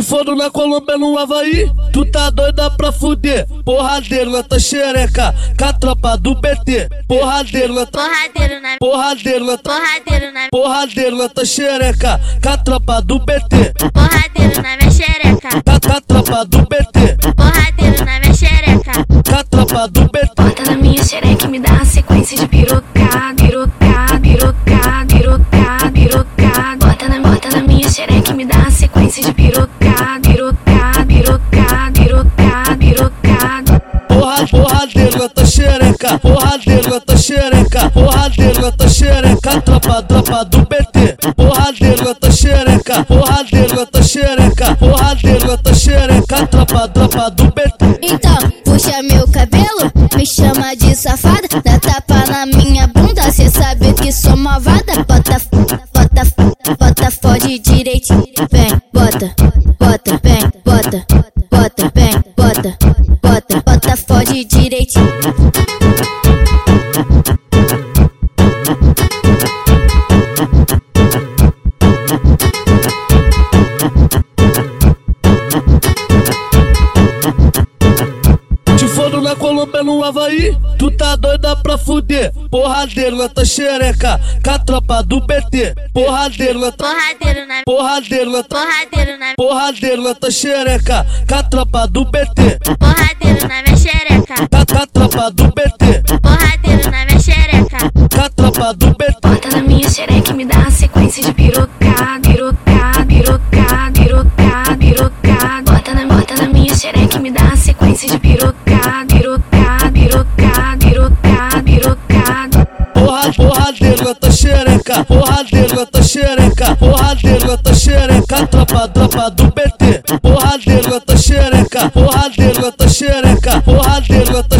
Te foram na Colômbia, no Havaí, tu tá doida pra fuder. Porradeiro na tua xereca, com a tropa do BT. Porradeiro na tua. Porradeiro na Porradeiro na tua. Porradeiro na Porradeiro na tua xereca, com a tropa do BT. Porradeiro na minha xereca Com a tropa do BT. Porradeiro na minha xereca Com a tropa do BT. Bota na minha xereca e me dá a sequência de pirocar, pirocar, pirocar, pirocar, pirocar, pirocar. Porra, porradeiro na tua xereca, porradeiro na tua xereca, porradeiro na tua xereca, tropa, tropa do BT. Porradeiro na tua xereca, porradeiro na tua xereca, porradeiro na tua xereca, tropa, tropa do BT. Então, puxa meu cabelo, me chama de safada, dá tapa na minha bunda, cê sabe que sou malvada. Bota, bota, bota, fode direitinho, fode direitinho. Te foram na Colômbia, no Havaí, tu tá doida pra fuder. Porradeiro na tua xereca, com a tropa do BT. Porradeiro na tua. Porradeiro na Porradeiro na. Porradeiro na Porradeiro na tua xereca, com a tropa do BT. Porradeiro na minha xereca tropa do BT. Porradeiro na minha xereca Com a tropa do BT. Bota na minha xereca e me dá a sequência de pirocar, pirocar, pirocar, pirocar, pirocar. Bota na, bota na minha xereca e me dá a sequência de pirocar, pirocar, pirocar, pirocar, pirocar. Porra, porradeiro na tua xereca, porradeiro na tua xereca, porradeiro na tua xereca, tropa, tropa do BT. Porradeiro na tua xereca, porradeiro na tua xereca, porradeiro na tua xereca,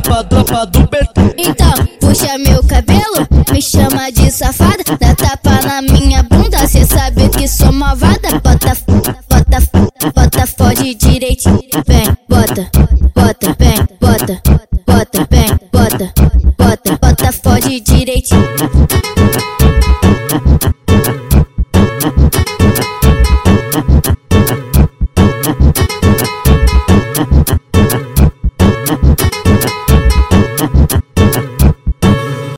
tropa, tropa do Então, puxa meu cabelo, me chama de safada, dá tapa na minha bunda, cê sabe que sou malvada. Bota, bota, bota, fode direitinho, vem, bota, bota, vem, bota, bota, vem, bota, bota, bota, fode direitinho.